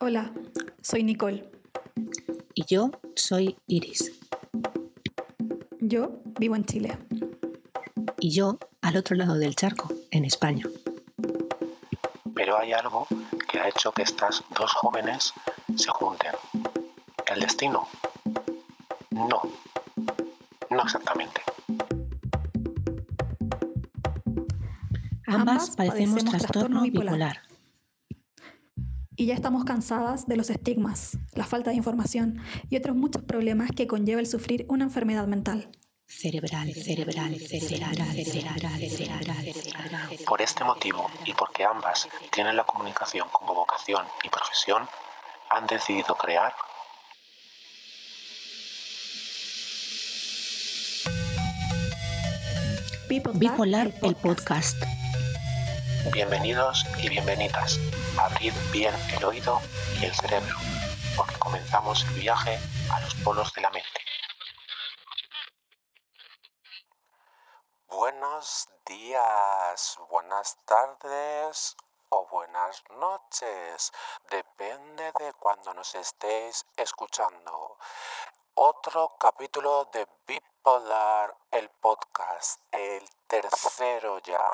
Hola, soy Nicole. Y yo soy Iris. Yo vivo en Chile. Y yo al otro lado del charco, en España. Pero hay algo que ha hecho que estas dos jóvenes se junten. ¿El destino? No. No exactamente. Ambas, padecemos trastorno bipolar. Y ya estamos cansadas de los estigmas, la falta de información y otros muchos problemas que conlleva el sufrir una enfermedad mental. Cerebral, cerebral, cerebral, cerebral, cerebral, Por este motivo y porque ambas tienen la comunicación como vocación y profesión, han decidido crear Bipolar, el podcast. Bienvenidos y bienvenidas. Abrid bien el oído y el cerebro, porque comenzamos el viaje a los polos de la mente. Buenos días, buenas tardes o buenas noches. Depende de cuando nos estéis escuchando. Otro capítulo de Bipolar, el podcast, el tercero ya.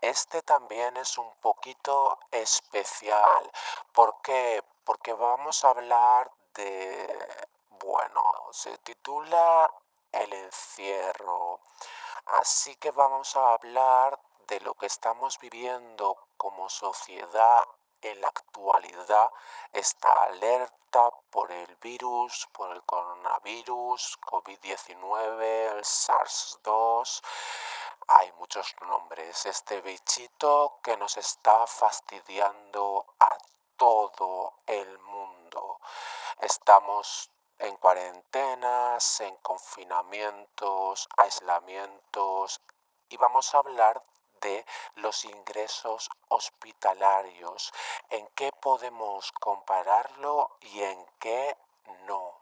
Este también es un poquito especial. ¿Por qué? Porque vamos a hablar de... Bueno, se titula El encierro. Así que vamos a hablar de lo que estamos viviendo como sociedad en la actualidad está alerta por el virus, por el coronavirus, COVID-19, el SARS-2. Hay muchos nombres. Este bichito que nos está fastidiando a todo el mundo. Estamos en cuarentenas, en confinamientos, aislamientos y vamos a hablar de los ingresos hospitalarios, en qué podemos compararlo y en qué no.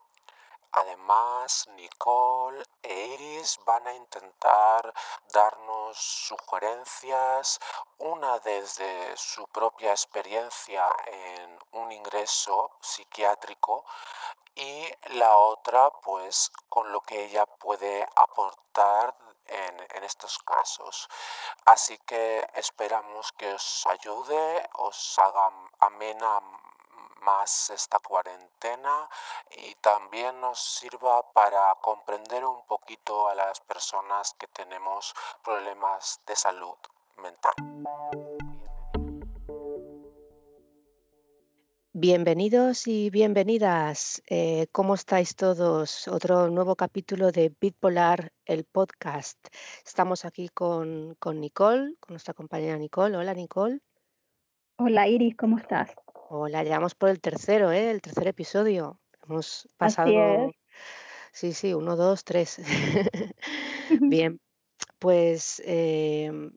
Además, Nicole e Iris van a intentar darnos sugerencias, una desde su propia experiencia en un ingreso psiquiátrico y la otra pues con lo que ella puede aportar en, estos casos. Así que esperamos que os ayude, os haga amena más esta cuarentena y también nos sirva para comprender un poquito a las personas que tenemos problemas de salud mental. Bienvenidos y bienvenidas. Eh, ¿Cómo estáis todos? Otro nuevo capítulo de Bitpolar, el podcast. Estamos aquí con, con Nicole, con nuestra compañera Nicole. Hola, Nicole. Hola, Iris, ¿cómo estás? Hola, llegamos por el tercero, ¿eh? el tercer episodio. Hemos pasado. Sí, sí, uno, dos, tres. Bien, pues em,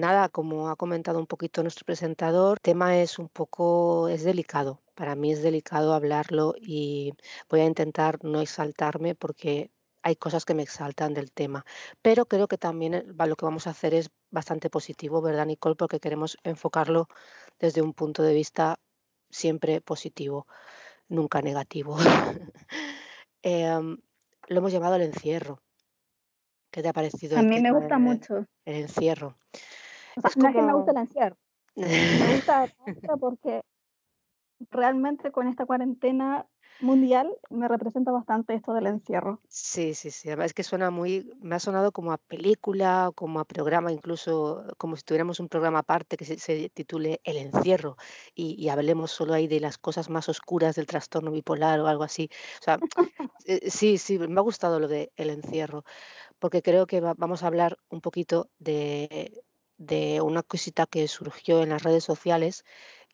nada, como ha comentado un poquito nuestro presentador, el tema es un poco, es delicado. Para mí es delicado hablarlo y voy a intentar no exaltarme porque hay cosas que me exaltan del tema. Pero creo que también eh, lo que vamos a hacer es bastante positivo, ¿verdad, Nicole? Porque queremos enfocarlo desde un punto de vista siempre positivo, nunca negativo. Em, lo hemos llamado el encierro. ¿Qué te ha parecido? A mí me gusta mucho. El encierro. es que me gusta el encierro. Me gusta porque realmente con esta cuarentena mundial me representa bastante esto del encierro. Sí, sí, sí. Además es que suena muy, me ha sonado como a película, como a programa, incluso como si tuviéramos un programa aparte que se, titule El encierro y, hablemos solo ahí de las cosas más oscuras del trastorno bipolar o algo así. O sea, eh, sí, sí, me ha gustado lo de El encierro, porque creo que vamos a hablar un poquito de, de una cosita que surgió en las redes sociales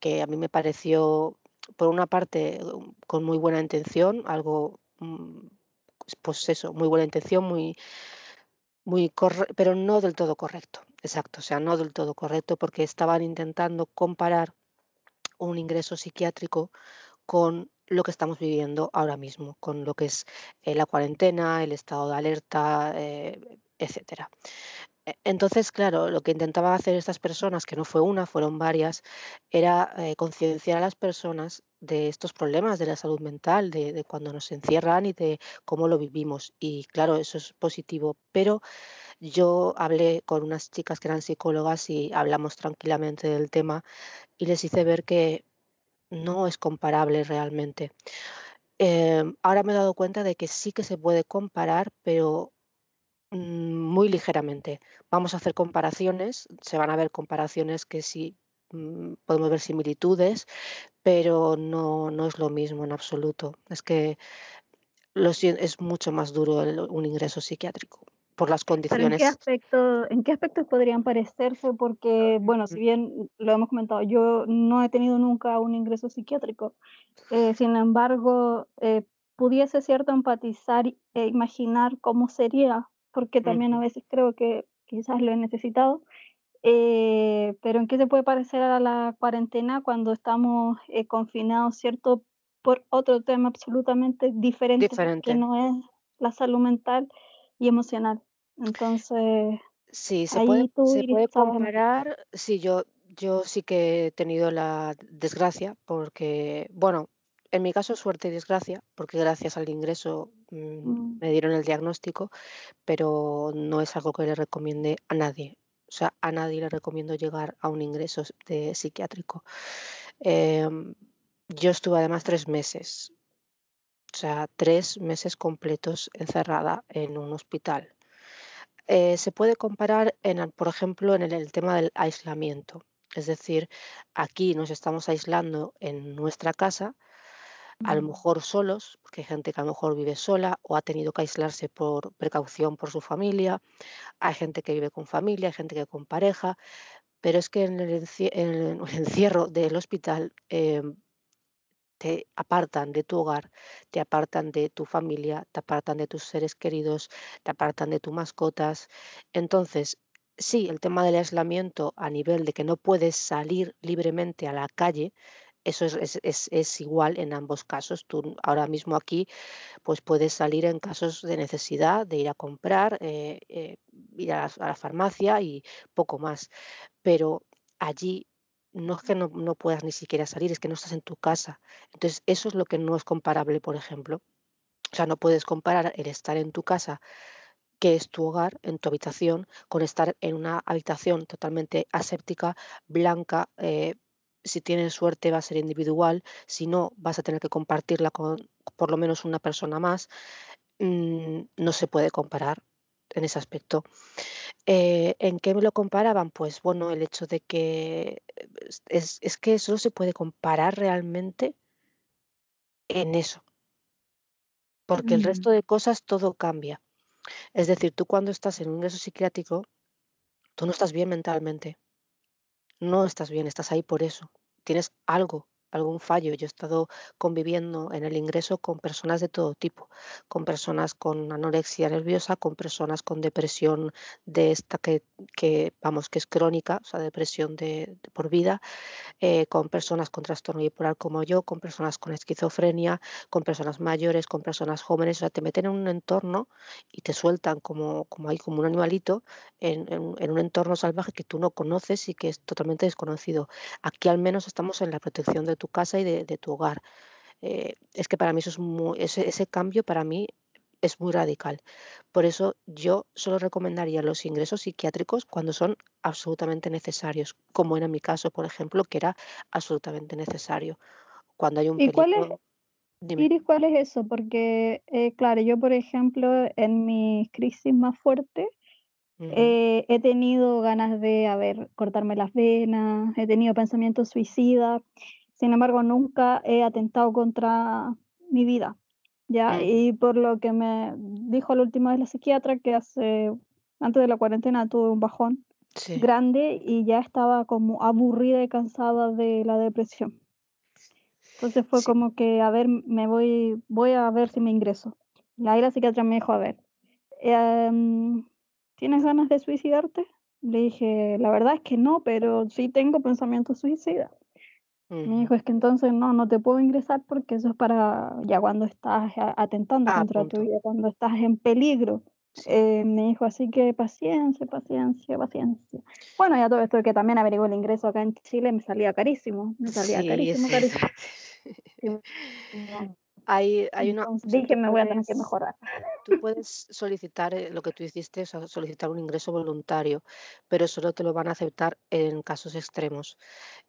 que a mí me pareció por una parte, um, con muy buena intención, algo, mm, pues eso, muy buena intención, muy, muy pero no del todo correcto, exacto, o sea, no del todo correcto porque estaban intentando comparar un ingreso psiquiátrico con lo que estamos viviendo ahora mismo, con lo que es eh, la cuarentena, el estado de alerta, eh, etcétera. E entonces, claro, lo que intentaban hacer estas personas, que no fue una, fueron varias, era, eh, concienciar a las personas de estos problemas de la salud mental, de cuando nos encierran y de cómo lo vivimos. Y claro, eso es positivo, pero yo hablé con unas chicas que eran psicólogas y hablamos tranquilamente del tema y les hice ver que no es comparable realmente. Em, ahora me he dado cuenta de que sí que se puede comparar, pero muy ligeramente. Vamos a hacer comparaciones, se van a ver comparaciones que sí mm, podemos ver similitudes, pero no, no es lo mismo en absoluto. Es que lo es mucho más duro un ingreso psiquiátrico por las condiciones. ¿en qué, aspecto, ¿en qué aspectos podrían parecerse? Porque, bueno, si bien lo hemos comentado, yo no he tenido nunca un ingreso psiquiátrico. Eh, sin embargo, eh, pudiese cierto empatizar e imaginar cómo sería porque también a veces creo que quizás lo he necesitado. Eh, pero ¿en qué se puede parecer a la cuarentena cuando estamos eh, confinados, cierto? Por otro tema absolutamente diferente, que no es la salud mental y emocional. Entonces, sí, se puede, se puede comparar. Sí, yo, yo sí que he tenido la desgracia porque, bueno, en mi caso suerte y desgracia, porque gracias al ingreso mm, mm. me dieron el diagnóstico, pero no es algo que le recomiende a nadie. O sea, a nadie le recomiendo llegar a un ingreso de psiquiátrico. Em, yo estuve además tres meses, o sea, tres meses completos encerrada en un hospital. Eh, se puede comparar, en, por ejemplo, en el tema del aislamiento. Es decir, aquí nos estamos aislando en nuestra casa, a lo mejor solos, porque hay gente que a lo mejor vive sola o ha tenido que aislarse por precaución por su familia, hay gente que vive con familia, hay gente que con pareja, pero es que en el, encierro del hospital em, te apartan de tu hogar, te apartan de tu familia, te apartan de tus seres queridos, te apartan de tus mascotas. Entonces, sí, el tema del aislamiento a nivel de que no puedes salir libremente a la calle, eso es, igual en ambos casos. Tú ahora mismo aquí pues puedes salir en casos de necesidad de ir a comprar, eh, eh, ir a la, farmacia y poco más. Pero allí no es que no, no puedas ni siquiera salir, es que no estás en tu casa. Entonces eso es lo que no es comparable, por ejemplo. O sea, no puedes comparar el estar en tu casa que es tu hogar, en tu habitación, con estar en una habitación totalmente aséptica, blanca, eh, si tienes suerte va a ser individual, si no vas a tener que compartirla con por lo menos una persona más, mm, no se puede comparar en ese aspecto. Eh, ¿En qué me lo comparaban? Pues bueno, el hecho de que es, es que solo se puede comparar realmente en eso, porque el resto mm. de cosas todo cambia. Es decir, tú cuando estás en un ingreso psiquiátrico, tú no estás bien mentalmente no estás bien, estás ahí por eso, tienes algo algún fallo. Yo he estado conviviendo en el ingreso con personas de todo tipo, con personas con anorexia nerviosa, con personas con depresión de esta que, que vamos, que es crónica, o sea, depresión de, por vida, eh, con personas con trastorno bipolar como yo, con personas con esquizofrenia, con personas mayores, con personas jóvenes, o sea, te meten en un entorno y te sueltan como, como hay como un animalito en, en un entorno salvaje que tú no conoces y que es totalmente desconocido. Aquí al menos estamos en la protección de tu casa y de, tu hogar. Eh, es que para mí eso es muy, ese, ese cambio para mí es muy radical. Por eso yo solo recomendaría los ingresos psiquiátricos cuando son absolutamente necesarios, como era mi caso, por ejemplo, que era absolutamente necesario. Cuando hay un ¿Y cuál es, Iris, cuál es eso? Porque, eh, claro, yo, por ejemplo, en mi crisis más fuerte, eh, he tenido ganas de, a ver, cortarme las venas, he tenido pensamientos suicidas. Sin embargo, nunca he atentado contra mi vida, ¿ya? Y por lo que me dijo la última vez la psiquiatra, que hace, antes de la cuarentena tuve un bajón grande y ya estaba como aburrida y cansada de la depresión. Entonces fue como que, a ver, me voy, voy a ver si me ingreso. La, la psiquiatra me dijo, a ver, em, ¿tienes ganas de suicidarte? Le dije, la verdad es que no, pero sí tengo pensamientos suicidas. Me dijo, es que entonces no, no te puedo ingresar porque eso es para ya cuando estás atentando ah, contra tu vida, cuando estás en peligro. Eh, me dijo así que paciencia, paciencia, paciencia. Bueno, ya todo esto que también averiguó el ingreso acá en Chile me salía carísimo, me salía carísimo, carísimo. Hay, hay una, dije, me voy a tener que mejorar. Tú puedes solicitar eh, lo que tú hiciste, o sea, solicitar un ingreso voluntario, pero solo te lo van a aceptar en casos extremos.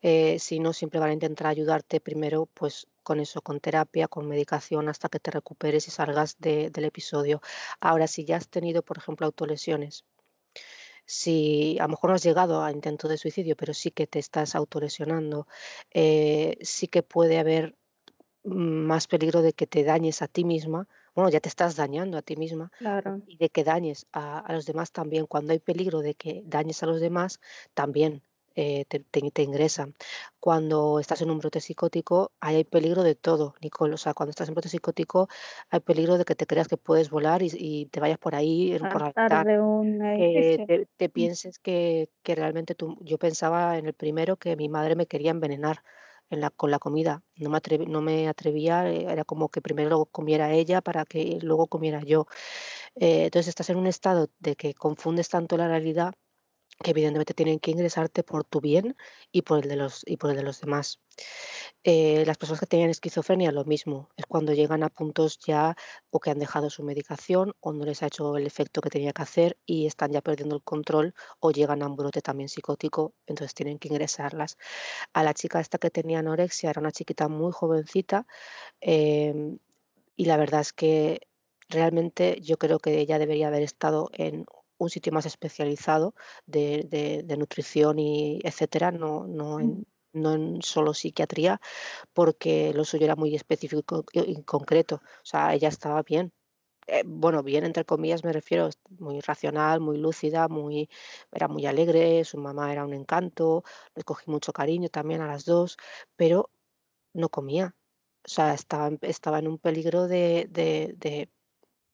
Eh, si no, siempre van a intentar ayudarte primero, pues con eso, con terapia, con medicación, hasta que te recuperes y salgas del episodio. Ahora, si ya has tenido, por ejemplo, autolesiones, si a lo mejor no has llegado a intento de suicidio, pero sí que te estás autolesionando, eh, sí que puede haber más peligro de que te dañes a ti misma, bueno, ya te estás dañando a ti misma Claro. y de que dañes a, a los demás también. Cuando hay peligro de que dañes a los demás, también eh, te, te- ingresan. Cuando estás en un brote psicótico, hay peligro de todo, Nicole. O sea, cuando estás en brote psicótico, hay peligro de que te creas que puedes volar y, te vayas por ahí, por la de te, pienses que, que realmente tú, yo pensaba en el primero que mi madre me quería envenenar la, con la comida. No me, no me atrevía, eh, era como que primero comiera ella para que luego comiera yo. Eh, entonces estás en un estado de que confundes tanto la realidad que evidentemente tienen que ingresarte por tu bien y por el de los, y por el de los demás. Eh, las personas que tenían esquizofrenia, lo mismo, es cuando llegan a puntos ya o que han dejado su medicación o no les ha hecho el efecto que tenía que hacer y están ya perdiendo el control o llegan a un brote también psicótico, entonces tienen que ingresarlas. A la chica esta que tenía anorexia, era una chiquita muy jovencita em, y la verdad es que realmente yo creo que ella debería haber estado en un sitio más especializado de, nutrición y etcétera, no, no, en, no en solo psiquiatría, porque lo suyo era muy específico y concreto. O sea, ella estaba bien. Eh, bueno, bien entre comillas me refiero, muy racional, muy lúcida, muy, era muy alegre, su mamá era un encanto, le cogí mucho cariño también a las dos, pero no comía. O sea, estaba, estaba en un peligro de, de de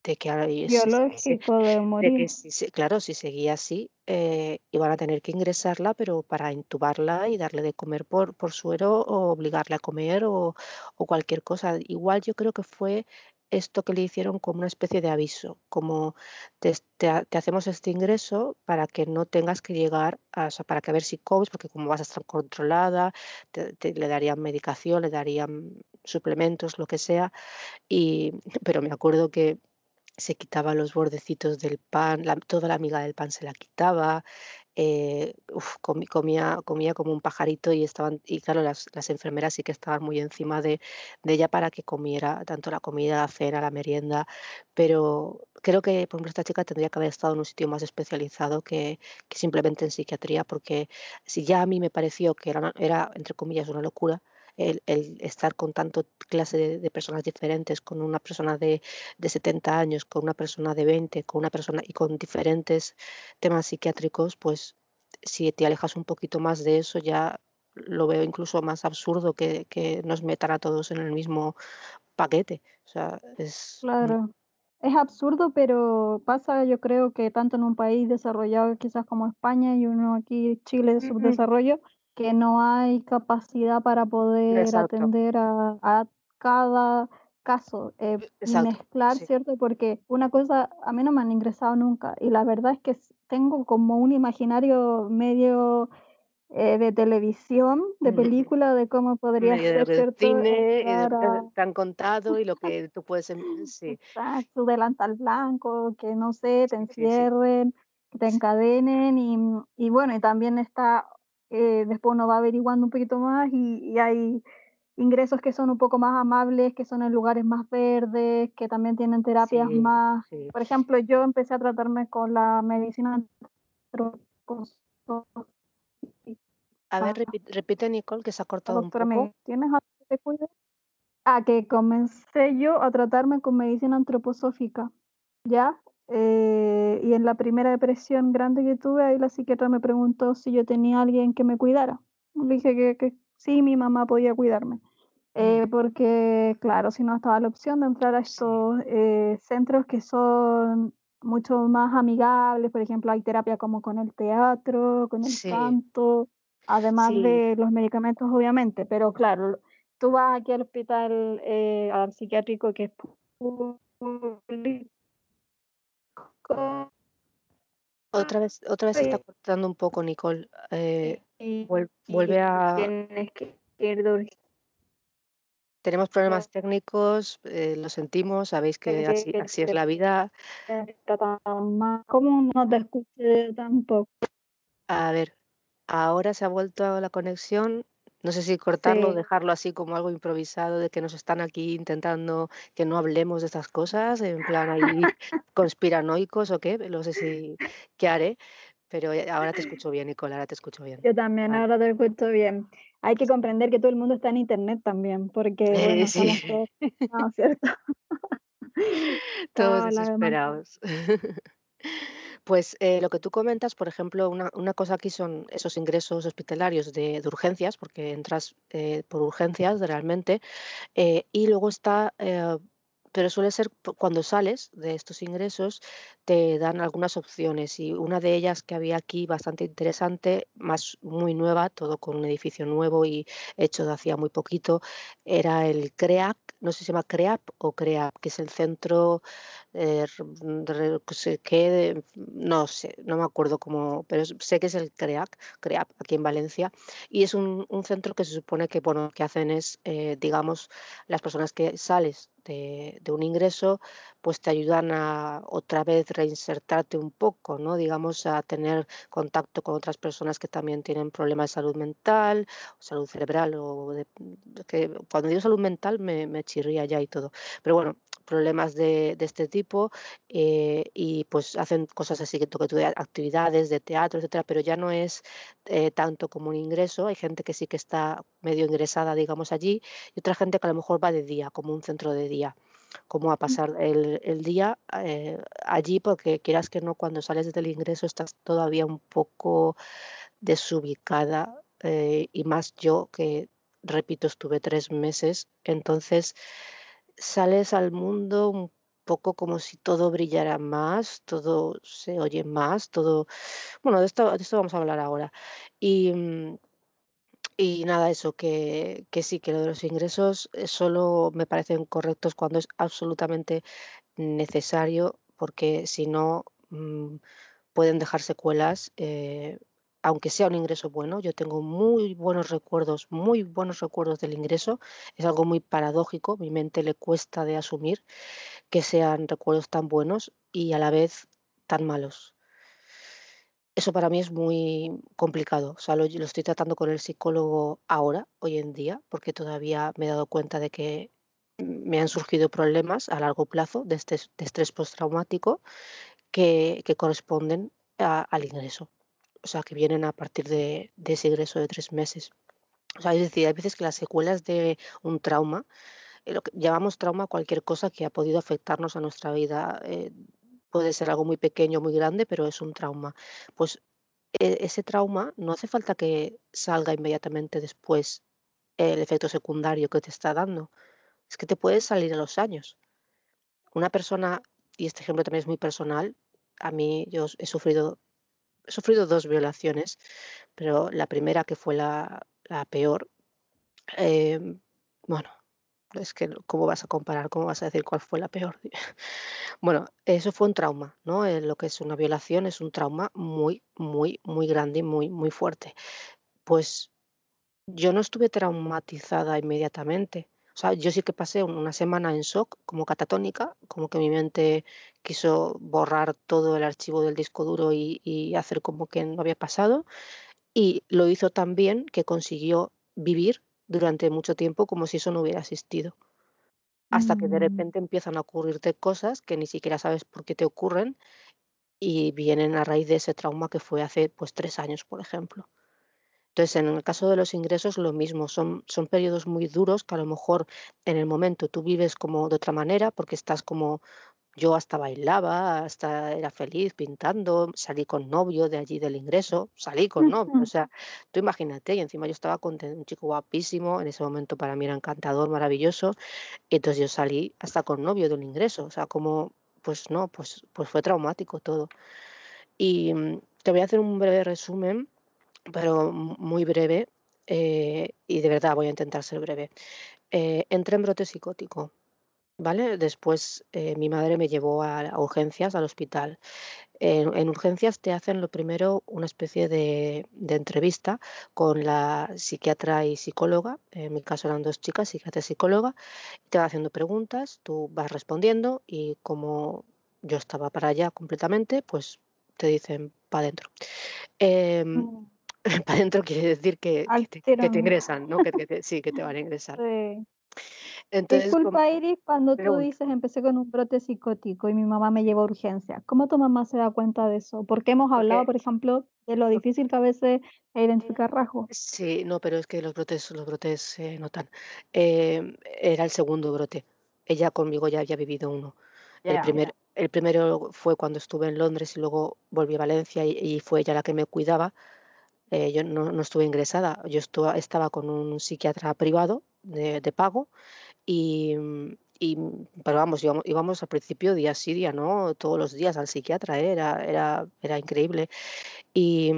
que biológico de morir. claro, si seguía así, eh, iban a tener que ingresarla, pero para intubarla y darle de comer por, por suero o obligarle a comer o, cualquier cosa. Igual yo creo que fue esto que le hicieron como una especie de aviso, como te, hacemos este ingreso para que no tengas que llegar, a, o sea, para que ver si comes, porque como vas a estar controlada, le darían medicación, le darían suplementos, lo que sea. Y, pero me acuerdo que se quitaba los bordecitos del pan, toda la miga del pan se la quitaba, eh, comía, comía como un pajarito y estaban, y claro, las, enfermeras sí que estaban muy encima de, ella para que comiera tanto la comida, la cena, la merienda, pero creo que, por ejemplo, esta chica tendría que haber estado en un sitio más especializado que, simplemente en psiquiatría, porque si ya a mí me pareció que era, era entre comillas, una locura, el, estar con tanto clase de, personas diferentes, con una persona de, de, 70 años, con una persona de 20, con una persona y con diferentes temas psiquiátricos, pues si te alejas un poquito más de eso ya lo veo incluso más absurdo que, que nos metan a todos en el mismo paquete. O sea, es... Claro. Es absurdo, pero pasa, yo creo que tanto en un país desarrollado quizás como España y uno aquí, Chile, de subdesarrollo, que no hay capacidad para poder atender a, cada caso, eh, mezclar, ¿cierto? Porque una cosa, a mí no me han ingresado nunca y la verdad es que tengo como un imaginario medio eh, de televisión, de película, de cómo podría ser, ¿cierto? Cine, te han contado y lo que tú puedes... Sí. Exacto, delantal blanco, que no sé, te encierren, te encadenen y, y bueno, y también está eh, después uno va averiguando un poquito más y, hay ingresos que son un poco más amables, que son en lugares más verdes, que también tienen terapias más... Por ejemplo, yo empecé a tratarme con la medicina A ver, repite, Nicole, que se ha cortado un poco. ¿Tienes algo que te cuide? A que comencé yo a tratarme con medicina antroposófica, ¿ya? Eh, y en la primera depresión grande que tuve, ahí la psiquiatra me preguntó si yo tenía alguien que me cuidara. Le dije que, que sí, mi mamá podía cuidarme. Eh, porque, claro, si no estaba la opción de entrar a estos eh, centros que son mucho más amigables, por ejemplo, hay terapia como con el teatro, con el canto, además de los medicamentos, obviamente, pero claro, tú vas aquí al hospital, al psiquiátrico que es público, Otra vez, otra vez se está cortando un poco, Nicole. Eh, vuelve a. Tienes que tenemos problemas técnicos, eh, lo sentimos, sabéis que así, así es la vida. ¿Cómo no te escuché tampoco? A ver, ahora se ha vuelto la conexión. No sé si cortarlo o dejarlo así como algo improvisado de que nos están aquí intentando que no hablemos de estas cosas, en plan ahí conspiranoicos o qué, no sé si qué haré, pero ahora te escucho bien, Nicole, ahora te escucho bien. Yo también, ahora te escucho bien. Hay que comprender que todo el mundo está en internet también, porque bueno, sí. todos, no, ¿cierto? todos desesperados. Pues eh, lo que tú comentas, por ejemplo, una, cosa aquí son esos ingresos hospitalarios de, urgencias, porque entras eh, por urgencias realmente, eh, y luego está pero suele ser cuando sales de estos ingresos, te dan algunas opciones y una de ellas que había aquí bastante interesante, más muy nueva, todo con un edificio nuevo y hecho de hacía muy poquito, era el CREAP, no sé si se llama CREAP o CREAP, que es el centro eh, que no sé, no me acuerdo cómo, pero sé que es el CREAP, CREAP aquí en Valencia y es un, centro que se supone que bueno, que hacen es, eh, digamos, las personas que sales de, un ingreso, pues te ayudan a otra vez reinsertarte un poco, ¿no? Digamos, a tener contacto con otras personas que también tienen problemas de salud mental, salud cerebral, o que cuando digo salud mental me, me chirría ya y todo. Pero bueno, problemas de, este tipo eh, y pues hacen cosas así que actividades de teatro, etcétera, pero ya no es eh, tanto como un ingreso. Hay gente que sí que está medio ingresada, digamos, allí y otra gente que a lo mejor va de día, como un centro de día como a pasar el, día eh, allí, porque quieras que no, cuando sales del ingreso estás todavía un poco desubicada y más yo que, repito, estuve tres meses, entonces sales al mundo un poco como si todo brillara más, todo se oye más, todo... Bueno, de esto, de esto vamos a hablar ahora. Y, mm, y nada, eso, que, que sí, que lo de los ingresos eh, solo me parecen correctos cuando es absolutamente necesario, porque si no mm, pueden dejar secuelas eh, aunque sea un ingreso bueno, yo tengo muy buenos recuerdos, muy buenos recuerdos del ingreso. Es algo muy paradójico, mi mente le cuesta de asumir que sean recuerdos tan buenos y a la vez tan malos. Eso para mí es muy complicado. O sea, lo, estoy tratando con el psicólogo ahora, hoy en día, porque todavía me he dado cuenta de que me han surgido problemas a largo plazo de, este, estrés postraumático que, corresponden al ingreso o sea, que vienen a partir de, ese ingreso de tres meses. O sea, es decir, hay veces que las secuelas de un trauma, eh, lo que llamamos trauma cualquier cosa que ha podido afectarnos a nuestra vida, eh, puede ser algo muy pequeño, muy grande, pero es un trauma. Pues e, ese trauma no hace falta que salga inmediatamente después el efecto secundario que te está dando. Es que te puede salir a los años. Una persona, y este ejemplo también es muy personal, a mí yo he sufrido he sufrido dos violaciones, pero la primera, que fue la, peor, em, bueno, es que cómo vas a comparar, cómo vas a decir cuál fue la peor. bueno, eso fue un trauma, ¿no? Eh, lo que es una violación es un trauma muy, muy, muy grande y muy, muy fuerte. Pues yo no estuve traumatizada inmediatamente. Sea, yo sí que pasé una semana en shock, como catatónica, como que mi mente quiso borrar todo el archivo del disco duro y, hacer como que no había pasado. Y lo hizo tan bien que consiguió vivir durante mucho tiempo como si eso no hubiera existido. Hasta que de mm. repente empiezan a ocurrirte cosas que ni siquiera sabes por qué te ocurren y vienen a raíz de ese trauma que fue hace pues tres años, por ejemplo. Entonces, en el caso de los ingresos, lo mismo, son, son periodos muy duros que a lo mejor en el momento tú vives como de otra manera, porque estás como, yo hasta bailaba, hasta era feliz pintando, salí con novio de allí del ingreso, salí con novio, o sea, tú imagínate, y encima yo estaba con un chico guapísimo, en ese momento para mí era encantador, maravilloso, y entonces yo salí hasta con novio del ingreso, o sea, como, pues no, pues, pues fue traumático todo. Y mm, te voy a hacer un breve resumen pero muy breve, eh, y de verdad voy a intentar ser breve. Eh, entré en brote psicótico. ¿vale? Después eh, mi madre me llevó a, urgencias al hospital. En, urgencias te hacen lo primero una especie de, entrevista con la psiquiatra y psicóloga. En mi caso eran dos chicas, psiquiatra y psicóloga. Te va haciendo preguntas, tú vas respondiendo y como yo estaba para allá completamente, pues te dicen para adentro. Em, mm. para adentro quiere decir que, te, ingresan, ¿no? Que, sí, que te van a ingresar. Sí. Disculpa, Iris, cuando tú dices empecé con un brote psicótico y mi mamá me llevó a urgencia, ¿cómo tu mamá se da cuenta de eso? Porque hemos hablado, por ejemplo, de lo difícil que a veces es identificar rasgos. Sí, no, pero es que los brotes, los brotes se notan. Em, era el segundo brote. Ella conmigo ya había vivido uno. el, primer, el primero fue cuando estuve en Londres y luego volví a Valencia y, fue ella la que me cuidaba. Eh, yo no, no, estuve ingresada, yo estaba con un psiquiatra privado de, de pago y, y, pero vamos, íbamos, íbamos, al principio día sí, día no, todos los días al psiquiatra, ¿eh? era, era, era increíble. Y,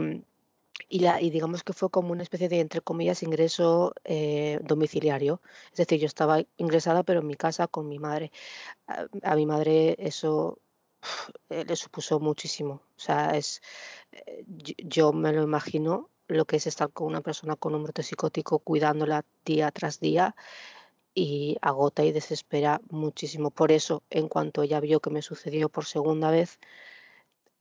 y, la, y, digamos que fue como una especie de, entre comillas, ingreso eh, domiciliario. Es decir, yo estaba ingresada, pero en mi casa con mi madre. A, mi madre eso le supuso muchísimo. O sea, es, yo me lo imagino lo que es estar con una persona con un brote psicótico cuidándola día tras día y agota y desespera muchísimo. Por eso, en cuanto ella vio que me sucedió por segunda vez,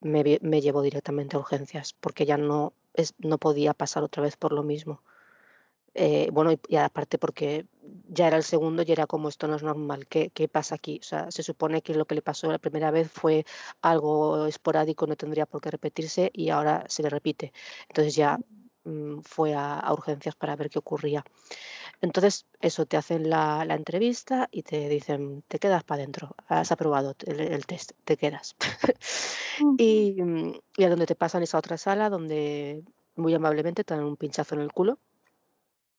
me, me llevó directamente a urgencias, porque ya no, es, no podía pasar otra vez por lo mismo. Eh, bueno, y, aparte porque ya era el segundo y era como esto no es normal, ¿qué, ¿qué, pasa aquí? O sea, se supone que lo que le pasó la primera vez fue algo esporádico, no tendría por qué repetirse y ahora se le repite. Entonces ya mm, fue a, urgencias para ver qué ocurría. Entonces, eso, te hacen la, entrevista y te dicen, te quedas para adentro, has aprobado el, test, te quedas. y, mm, y a donde te pasan esa otra sala donde muy amablemente te dan un pinchazo en el culo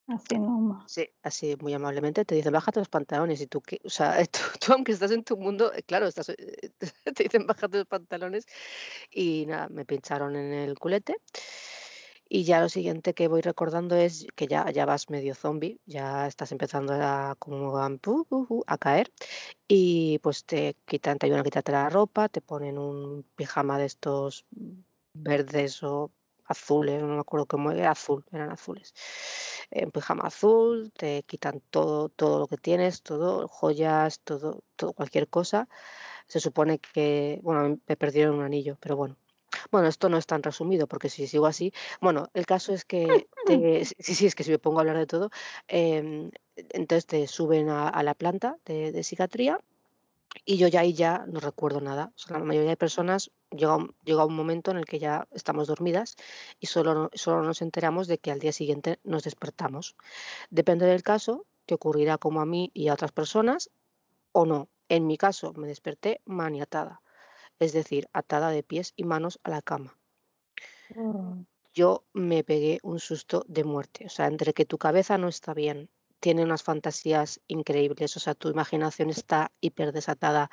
Así nomás. Sí, así muy amablemente te dicen, bájate los pantalones y tú, ¿qué? O sea, tú, aunque estás en tu mundo, eh, claro, eh, te dicen, bájate los pantalones y nada, me pincharon en el culete. Y ya lo siguiente que voy recordando es que ya, ya vas medio zombie, ya estás empezando a, como a, a caer y pues te quitan, te ayudan a quitarte la ropa, te ponen un pijama de estos verdes o azules, no me acuerdo cómo era, azul, eran azules. En pijama azul, te quitan todo, todo lo que tienes, todo, joyas, todo, todo, cualquier cosa. Se supone que, bueno, me perdieron un anillo, pero bueno. Bueno, esto no es tan resumido porque si sigo así, bueno, el caso es que, sí, sí, es que si me pongo a hablar de todo, em, entonces te suben a, la planta de, de psiquiatría y yo ya ahí ya no recuerdo nada. la mayoría de personas llega, llega un momento en el que ya estamos dormidas y solo, solo nos enteramos de que al día siguiente nos despertamos. Depende del caso, te ocurrirá como a mí y a otras personas o no. En mi caso me desperté maniatada, es decir, atada de pies y manos a la cama. Mm. Yo me pegué un susto de muerte, o sea, entre que tu cabeza no está bien, tiene unas fantasías increíbles, o sea, tu imaginación está hiper desatada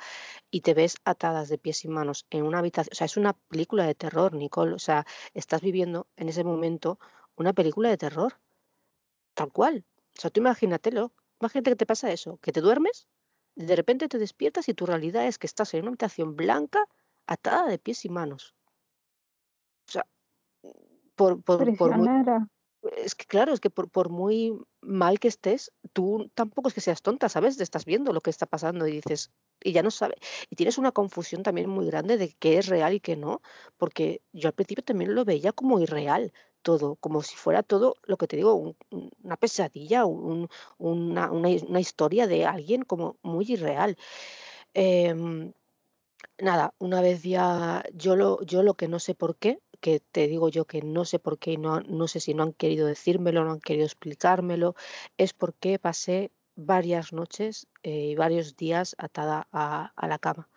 y te ves atadas de pies y manos en una habitación, o sea, es una película de terror, Nicole, o sea, estás viviendo en ese momento una película de terror, tal cual, o sea, tú imagínatelo, imagínate que te pasa eso, que te duermes, de repente te despiertas y tu realidad es que estás en una habitación blanca atada de pies y manos. O sea, por, por, por es que claro, es que por, muy mal que estés, tú tampoco es que seas tonta, ¿sabes? Te estás viendo lo que está pasando y dices, y ya no sabes, y tienes una confusión también muy grande de qué es real y qué no, porque yo al principio también lo veía como irreal todo, como si fuera todo lo que te digo, una pesadilla, un, una, historia de alguien como muy irreal. Em, nada, una vez ya, yo lo, yo lo que no sé por qué, que te digo yo que no sé por qué, no, no sé si no han querido decírmelo, no han querido explicármelo, es porque pasé varias noches eh, y varios días atada a, la cama.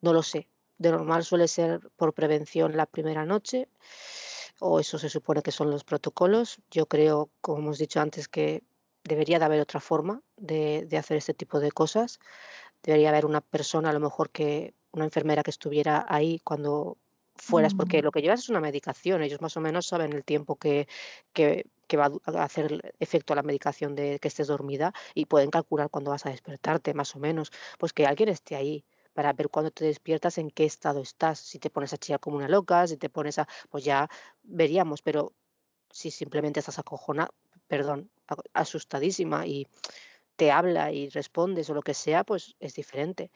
No lo sé. De normal suele ser por prevención la primera noche, o eso se supone que son los protocolos. Yo creo, como hemos dicho antes, que debería de haber otra forma de, de hacer este tipo de cosas. Debería haber una persona, a lo mejor que una enfermera que estuviera ahí cuando fueras, porque lo que llevas es una medicación, ellos más o menos saben el tiempo que, que, que va a hacer efecto a la medicación de que estés dormida y pueden calcular cuándo vas a despertarte, más o menos, pues que alguien esté ahí para ver cuando te despiertas en qué estado estás, si te pones a chillar como una loca, si te pones a, pues ya veríamos, pero si simplemente estás acojona, perdón, asustadísima y te habla y respondes o lo que sea, pues es diferente.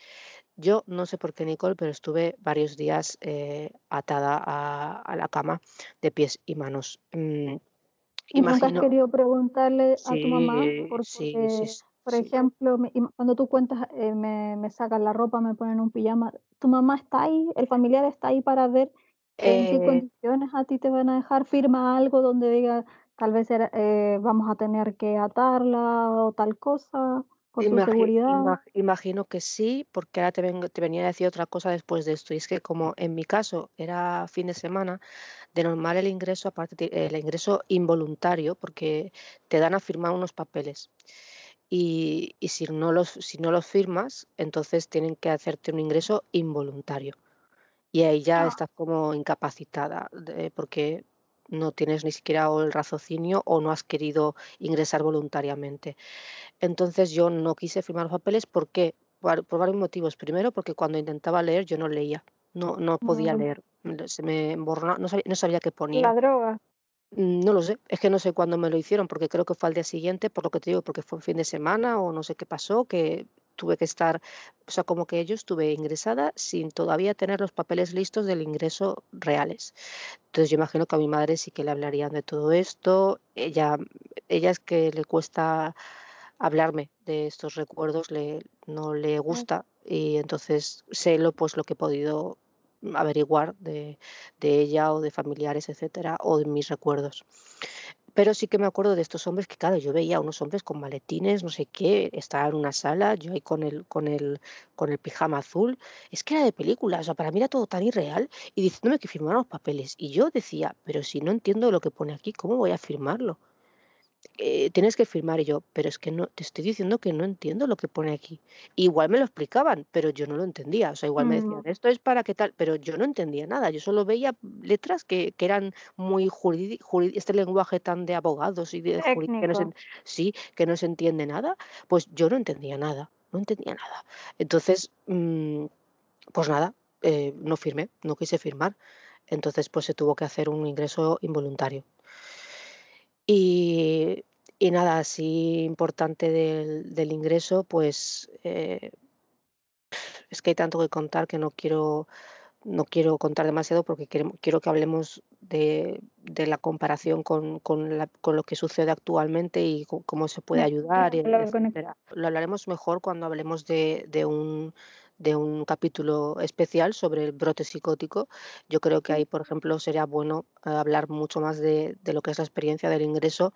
Yo no sé por qué, Nicole, pero estuve varios días eh, atada a, la cama de pies y manos. Mm, ¿Y nunca has querido preguntarle a tu mamá? Porque, por ejemplo, cuando tú cuentas, eh, me, me sacan la ropa, me ponen un pijama, ¿tu mamá está ahí? ¿El familiar está ahí para ver en qué eh condiciones a ti te van a dejar? ¿Firma algo donde diga, tal vez eh, vamos a tener que atarla o tal cosa por su seguridad. imagino que sí, porque ahora te, te venía a decir otra cosa después de esto, y es que como en mi caso era fin de semana, de normal el ingreso, aparte el ingreso involuntario, porque te dan a firmar unos papeles. Y, si, no los, si no los firmas, entonces tienen que hacerte un ingreso involuntario. Y ahí ya ah. estás como incapacitada, porque no tienes ni siquiera el raciocinio o no has querido ingresar voluntariamente. Entonces yo no quise firmar los papeles porque por, varios motivos. Primero, porque cuando intentaba leer yo no leía, no, no podía mm. leer, se me borró, no sabía, no sabía qué ponía. La droga. Mm, no lo sé, es que no sé cuándo me lo hicieron, porque creo que fue al día siguiente, por lo que te digo, porque fue un fin de semana o no sé qué pasó, que tuve que estar, o sea, como que yo estuve ingresada sin todavía tener los papeles listos del ingreso reales. Entonces yo imagino que a mi madre sí que le hablarían de todo esto. Ella, ella es que le cuesta hablarme de estos recuerdos, le, no le gusta y entonces sé lo, pues, lo que he podido averiguar de, de ella o de familiares, etcétera, o de mis recuerdos. Pero sí que me acuerdo de estos hombres que, claro, yo veía a unos hombres con maletines, no sé qué, estaba en una sala, yo ahí con el, con el, con el pijama azul. Es que era de película, o sea, para mí era todo tan irreal y diciéndome que firmaran los papeles. Y yo decía, pero si no entiendo lo que pone aquí, ¿cómo voy a firmarlo? Eh, tienes que firmar y yo, pero es que no, te estoy diciendo que no entiendo lo que pone aquí. Igual me lo explicaban, pero yo no lo entendía. O sea, igual me decían, mm. esto es para qué tal, pero yo no entendía nada. Yo solo veía letras que, que eran muy jurídicas, este lenguaje tan de abogados y de que no se, sí, que no se entiende nada. Pues yo no entendía nada, no entendía nada. Entonces, mm, pues nada, eh, no firmé, no quise firmar. Entonces, pues se tuvo que hacer un ingreso involuntario. Y, nada, así importante del, ingreso, pues eh, es que hay tanto que contar que no quiero, no quiero contar demasiado porque quiero, quiero que hablemos de, la comparación con, lo que sucede actualmente y cómo se puede ayudar. Lo hablaremos mejor cuando hablemos de, un de un capítulo especial sobre el brote psicótico. Yo creo que ahí, por ejemplo, sería bueno eh, hablar mucho más de, lo que es la experiencia del ingreso,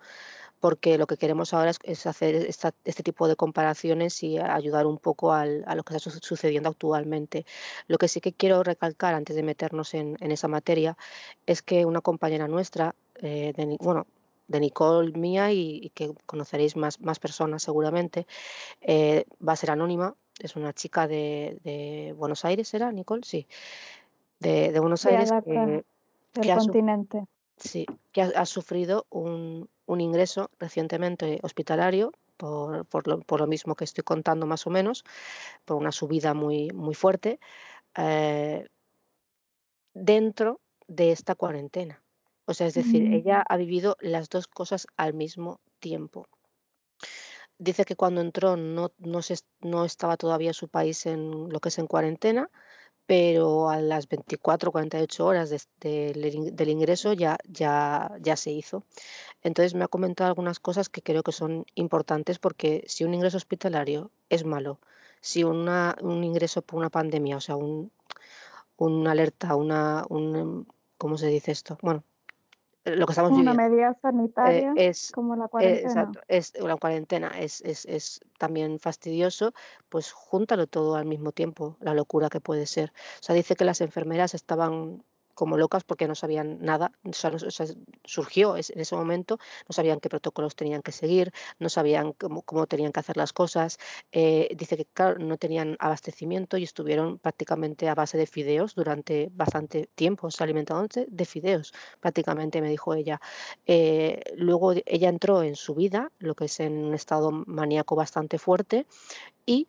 porque lo que queremos ahora es, hacer este tipo de comparaciones y ayudar un poco a lo que está sucediendo actualmente. Lo que sí que quiero recalcar antes de meternos en, esa materia es que una compañera nuestra, eh, de, bueno, de Nicole mía y, que conoceréis más, más personas seguramente, eh, va a ser anónima, es una chica de, Buenos Aires, ¿era Nicole? Sí, de, Buenos Aires. que, del continente. sí, que ha, sufrido un, ingreso recientemente hospitalario por, lo, mismo que estoy contando más o menos, por una subida muy, muy fuerte, eh, dentro de esta cuarentena. O sea, es decir, mm. ella ha vivido las dos cosas al mismo tiempo. Dice que cuando entró no, no, se, no estaba todavía su país en lo que es en cuarentena, pero a las 24 48 horas del ingreso ya, ya, ya se hizo. Entonces me ha comentado algunas cosas que creo que son importantes porque si un ingreso hospitalario es malo, si una, un ingreso por una pandemia, o sea, un, una alerta, una, un, ¿cómo se dice esto? Bueno, lo que estamos una medida eh, sanitaria es como la cuarentena. exacto, es la cuarentena es, es, es, también fastidioso, pues júntalo todo al mismo tiempo, la locura que puede ser. O sea, dice que las enfermeras estaban como locas porque no sabían nada, surgió en ese momento, no sabían qué protocolos tenían que seguir, no sabían cómo, tenían que hacer las cosas. Eh, dice que no tenían abastecimiento y estuvieron prácticamente a base de fideos durante bastante tiempo, se alimentaban de fideos, prácticamente me dijo ella. Eh, luego ella entró en su vida, lo que es en un estado maníaco bastante fuerte, y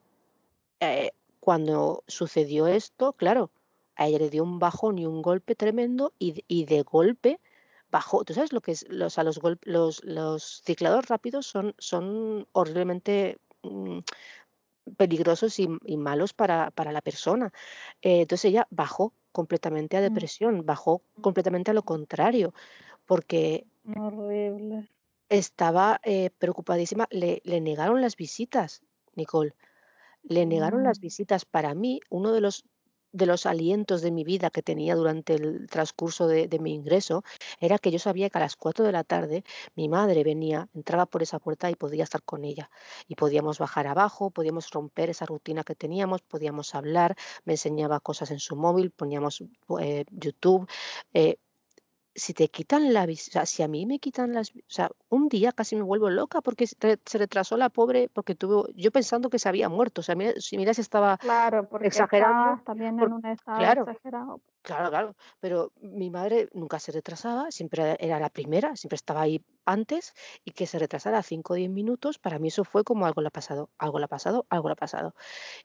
eh, cuando sucedió esto, claro, a ella le dio un bajón y un golpe tremendo y, de golpe bajó. ¿Tú sabes lo que es? Los, los, los, los ciclados rápidos son, son horriblemente mm, peligrosos y, malos para, para, la persona. Eh, entonces ella bajó completamente a mm. depresión, bajó completamente a lo contrario, porque estaba eh, preocupadísima. Le, le negaron las visitas, Nicole. Le negaron las mm. visitas. Para mí, uno de los de los alientos de mi vida que tenía durante el transcurso de, mi ingreso era que yo sabía que a las 4 de la tarde mi madre venía, entraba por esa puerta y podía estar con ella. Y podíamos bajar abajo, podíamos romper esa rutina que teníamos, podíamos hablar, me enseñaba cosas en su móvil, poníamos eh, YouTube. Eh, si te quitan la visa, si a mí me quitan las, o sea, un día casi me vuelvo loca porque se retrasó la pobre, porque tuvo, yo pensando que se había muerto, o sea, si miras estaba claro, porque exagerando, también en un estado claro, exagerado. Claro, claro, pero mi madre nunca se retrasaba, siempre era la primera, siempre estaba ahí antes y que se retrasara 5 o 10 minutos, para mí eso fue como algo le ha pasado, algo le ha pasado, algo le ha pasado.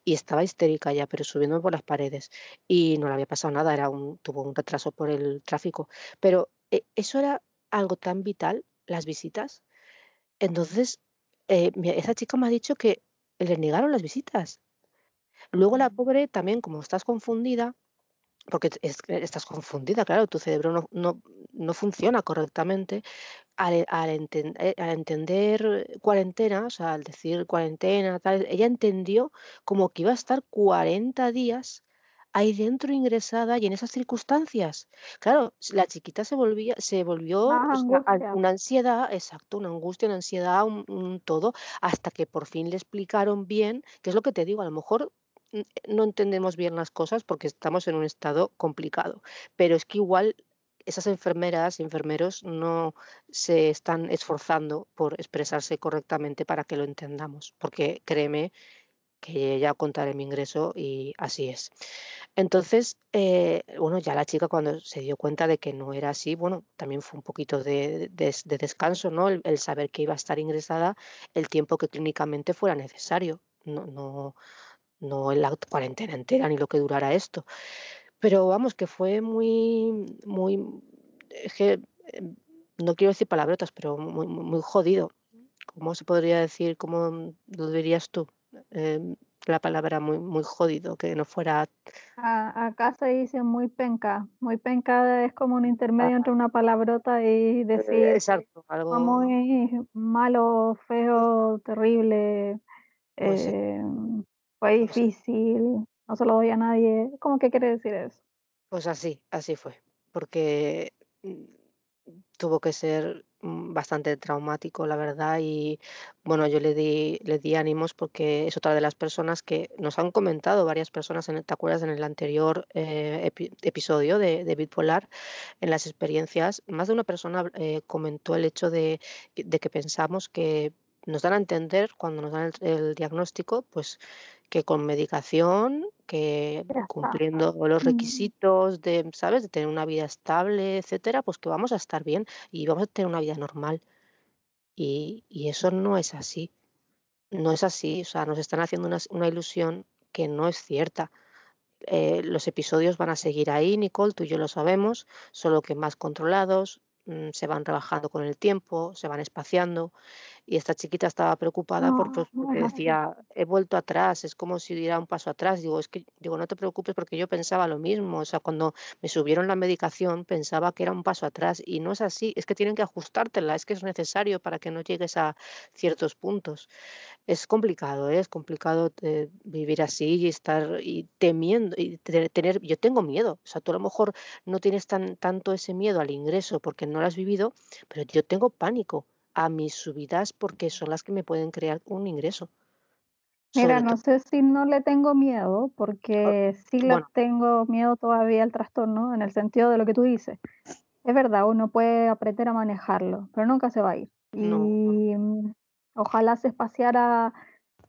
Y estaba histérica ya, pero subiendo por las paredes y no le había pasado nada, era un, tuvo un retraso por el tráfico, pero eh, eso era algo tan vital, las visitas. Entonces, eh, esa chica me ha dicho que le negaron las visitas. Luego la mm. pobre también, como estás confundida, porque estás confundida, claro, tu cerebro no, no, no funciona correctamente. Al, al, eh, al, entender cuarentena, o sea, al decir cuarentena, tal, ella entendió como que iba a estar 40 días ahí dentro ingresada y en esas circunstancias. Claro, la chiquita se volvía, se volvió una ansiedad, exacto, una angustia, una ansiedad, un, todo, hasta que por fin le explicaron bien, que es lo que te digo, a lo mejor no entendemos bien las cosas porque estamos en un estado complicado, pero es que igual esas enfermeras y enfermeros no se están esforzando por expresarse correctamente para que lo entendamos, porque créeme que ya contaré mi ingreso y así es. Entonces, eh, bueno, ya la chica cuando se dio cuenta de que no era así, bueno, también fue un poquito de, descanso, ¿no? El, saber que iba a estar ingresada el tiempo que clínicamente fuera necesario. No, no, no en la cuarentena entera ni lo que durara esto. Pero vamos, que fue muy, muy, em, no quiero decir palabrotas, pero muy, muy jodido. ¿Cómo se podría decir? ¿Cómo lo dirías tú? Em, la palabra muy, muy jodido, que no fuera... acá se dice muy penca. Muy penca es como un intermedio entre una palabrota y decir... Eh, exacto, algo... Muy malo, feo, terrible. Pues em, fue difícil, no se lo doy a nadie. ¿Cómo que quiere decir eso? Pues así, así fue, porque mm, tuvo que ser mm, bastante traumático, la verdad, y bueno, yo le di, le di ánimos porque es otra de las personas que nos han comentado varias personas, en, ¿te acuerdas? En el anterior eh, episodio de, de en las experiencias, más de una persona eh, comentó el hecho de que pensamos que nos dan a entender cuando nos dan el diagnóstico, pues que con medicación, que cumpliendo los requisitos de, ¿sabes?, de tener una vida estable, etcétera, pues que vamos a estar bien y vamos a tener una vida normal. Y, eso no es así. No es así. O sea, nos están haciendo una, ilusión que no es cierta. Eh, los episodios van a seguir ahí, Nicole, tú y yo lo sabemos, solo que más controlados, mm, se van rebajando con el tiempo, se van espaciando y esta chiquita estaba preocupada por, pues, porque decía, he vuelto atrás, es como si diera un paso atrás. Digo, es que, digo, no te preocupes porque yo pensaba lo mismo. O sea, cuando me subieron la medicación pensaba que era un paso atrás y no es así, es que tienen que ajustártela, es que es necesario para que no llegues a ciertos puntos. Es complicado, ¿eh? es complicado eh, vivir así y estar y temiendo y tener, yo tengo miedo. O sea, tú a lo mejor no tienes tan, tanto ese miedo al ingreso porque no lo has vivido, pero yo tengo pánico a mis subidas porque son las que me pueden crear un ingreso. Mira, no sé si no le tengo miedo, porque sí le tengo miedo todavía al trastorno, en el sentido de lo que tú dices. Es verdad, uno puede aprender a manejarlo, pero nunca se va a ir. Y mm, ojalá se espaciara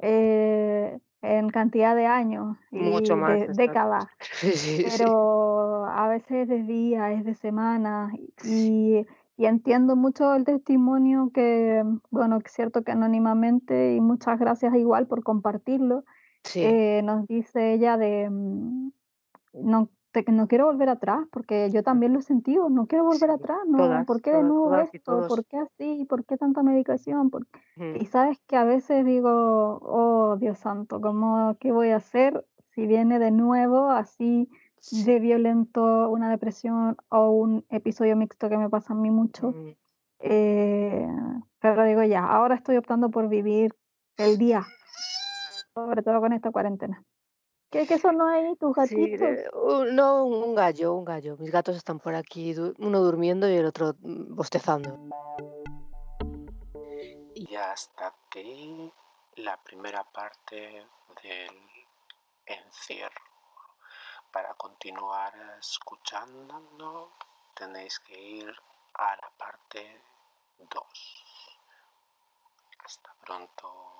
eh, en cantidad de años y más, de décadas, pero a veces es de días, es de semanas y y entiendo mucho el testimonio que, bueno, es cierto que anónimamente, y muchas gracias igual por compartirlo, eh, nos dice ella de, mm, no, no quiero volver atrás, porque yo también lo he sentido, no quiero volver atrás, no, ¿por qué de nuevo esto? ¿Por qué así? ¿Por qué tanta medicación? Y sabes que a veces digo, oh Dios santo, ¿cómo, qué voy a hacer si viene de nuevo así? De violento, una depresión o un episodio mixto que me pasa a mí mucho. Mm. Eh, pero digo ya, ahora estoy optando por vivir el día, sobre todo con esta cuarentena. ¿Qué, qué son ahí tus gatitos? no, un gallo, un gallo. Mis gatos están por aquí, uno durmiendo y el otro mm, bostezando. Y hasta aquí la primera parte del encierro. Para continuar escuchando tenéis que ir a la parte 2. Hasta pronto.